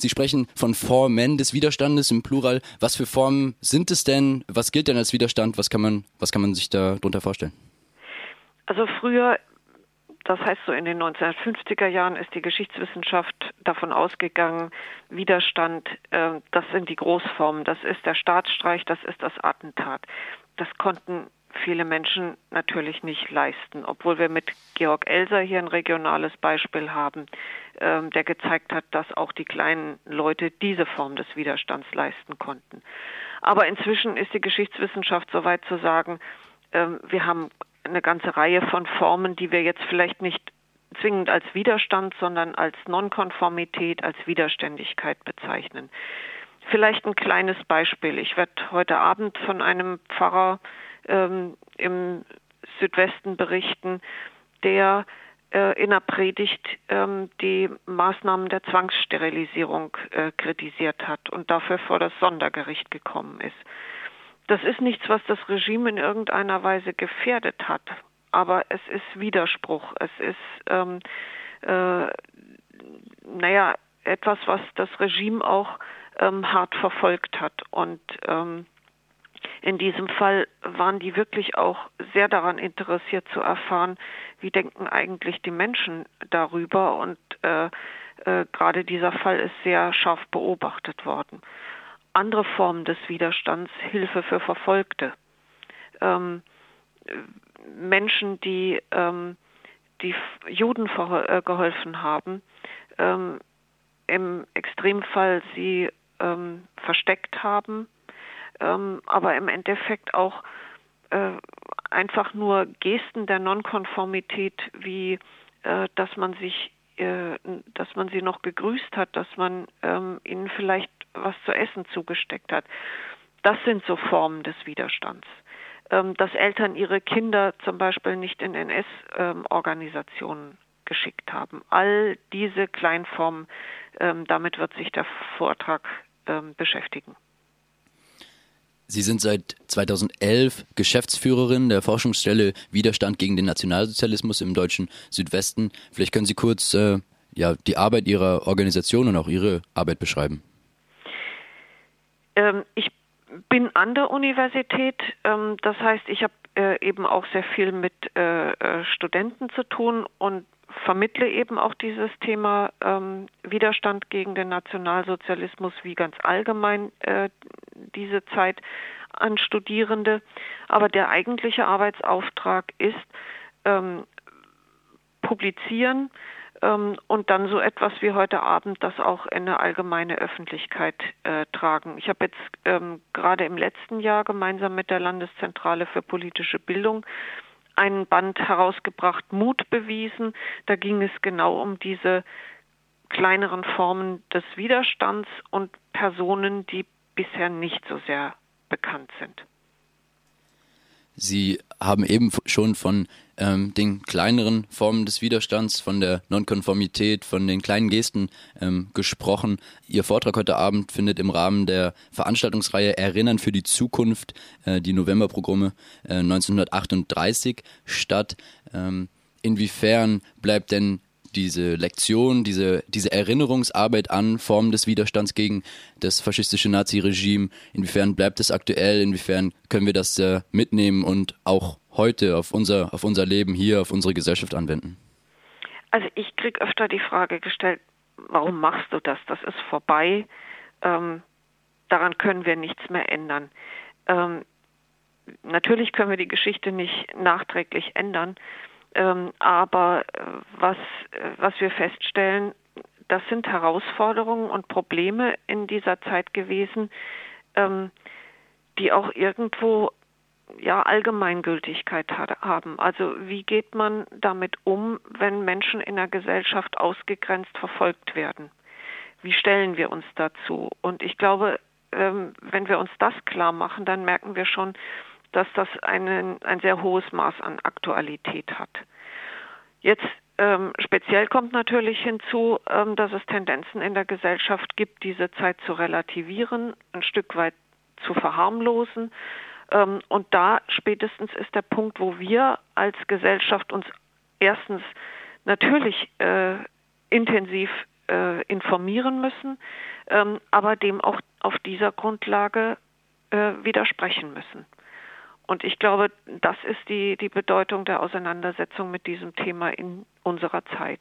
Sie sprechen von Formen des Widerstandes im Plural. Was für Formen sind es denn? Was gilt denn als Widerstand? Was kann man, was kann man sich darunter vorstellen? Also früher das heißt, so in den 1950er Jahren ist die Geschichtswissenschaft davon ausgegangen, Widerstand, äh, das sind die Großformen, das ist der Staatsstreich, das ist das Attentat. Das konnten viele Menschen natürlich nicht leisten, obwohl wir mit Georg Elser hier ein regionales Beispiel haben, äh, der gezeigt hat, dass auch die kleinen Leute diese Form des Widerstands leisten konnten. Aber inzwischen ist die Geschichtswissenschaft so weit zu sagen, äh, wir haben eine ganze Reihe von Formen, die wir jetzt vielleicht nicht zwingend als Widerstand, sondern als Nonkonformität, als Widerständigkeit bezeichnen. Vielleicht ein kleines Beispiel. Ich werde heute Abend von einem Pfarrer ähm, im Südwesten berichten, der äh, in der Predigt ähm, die Maßnahmen der Zwangssterilisierung äh, kritisiert hat und dafür vor das Sondergericht gekommen ist. Das ist nichts, was das Regime in irgendeiner Weise gefährdet hat, aber es ist Widerspruch. Es ist, ähm, äh, naja, etwas, was das Regime auch ähm, hart verfolgt hat. Und ähm, in diesem Fall waren die wirklich auch sehr daran interessiert zu erfahren, wie denken eigentlich die Menschen darüber. Und äh, äh, gerade dieser Fall ist sehr scharf beobachtet worden andere Formen des Widerstands, Hilfe für Verfolgte. Ähm, Menschen, die, ähm, die Juden äh, geholfen haben, ähm, im Extremfall sie ähm, versteckt haben, ähm, aber im Endeffekt auch äh, einfach nur Gesten der Nonkonformität, wie äh, dass man sich äh, dass man sie noch gegrüßt hat, dass man ähm, ihnen vielleicht was zu essen zugesteckt hat. Das sind so Formen des Widerstands. Ähm, dass Eltern ihre Kinder zum Beispiel nicht in NS-Organisationen ähm, geschickt haben. All diese Kleinformen, ähm, damit wird sich der Vortrag beschäftigen. Sie sind seit 2011 Geschäftsführerin der Forschungsstelle Widerstand gegen den Nationalsozialismus im deutschen Südwesten. Vielleicht können Sie kurz äh, ja, die Arbeit Ihrer Organisation und auch Ihre Arbeit beschreiben. Ähm, ich bin an der Universität, ähm, das heißt, ich habe äh, eben auch sehr viel mit äh, äh, Studenten zu tun und vermittle eben auch dieses Thema ähm, Widerstand gegen den Nationalsozialismus wie ganz allgemein äh, diese Zeit an Studierende. Aber der eigentliche Arbeitsauftrag ist ähm, publizieren ähm, und dann so etwas wie heute Abend das auch in eine allgemeine Öffentlichkeit äh, tragen. Ich habe jetzt ähm, gerade im letzten Jahr gemeinsam mit der Landeszentrale für politische Bildung einen Band herausgebracht, Mut bewiesen. Da ging es genau um diese kleineren Formen des Widerstands und Personen, die bisher nicht so sehr bekannt sind. Sie haben eben schon von ähm, den kleineren Formen des Widerstands, von der Nonkonformität, von den kleinen Gesten ähm, gesprochen. Ihr Vortrag heute Abend findet im Rahmen der Veranstaltungsreihe Erinnern für die Zukunft, äh, die Novemberprogramme äh, 1938 statt. Ähm, inwiefern bleibt denn diese Lektion, diese, diese Erinnerungsarbeit an Formen des Widerstands gegen das faschistische Naziregime, inwiefern bleibt es aktuell, inwiefern können wir das äh, mitnehmen und auch heute auf unser, auf unser Leben hier, auf unsere Gesellschaft anwenden? Also ich kriege öfter die Frage gestellt, warum machst du das? Das ist vorbei. Ähm, daran können wir nichts mehr ändern. Ähm, natürlich können wir die Geschichte nicht nachträglich ändern, ähm, aber äh, was, äh, was wir feststellen, das sind Herausforderungen und Probleme in dieser Zeit gewesen, ähm, die auch irgendwo ja Allgemeingültigkeit haben. Also wie geht man damit um, wenn Menschen in der Gesellschaft ausgegrenzt verfolgt werden? Wie stellen wir uns dazu? Und ich glaube, ähm, wenn wir uns das klar machen, dann merken wir schon, dass das einen, ein sehr hohes Maß an Aktualität hat. Jetzt ähm, speziell kommt natürlich hinzu, ähm, dass es Tendenzen in der Gesellschaft gibt, diese Zeit zu relativieren, ein Stück weit zu verharmlosen. Ähm, und da spätestens ist der Punkt, wo wir als Gesellschaft uns erstens natürlich äh, intensiv äh, informieren müssen, ähm, aber dem auch auf dieser Grundlage äh, widersprechen müssen. Und ich glaube, das ist die, die Bedeutung der Auseinandersetzung mit diesem Thema in unserer Zeit.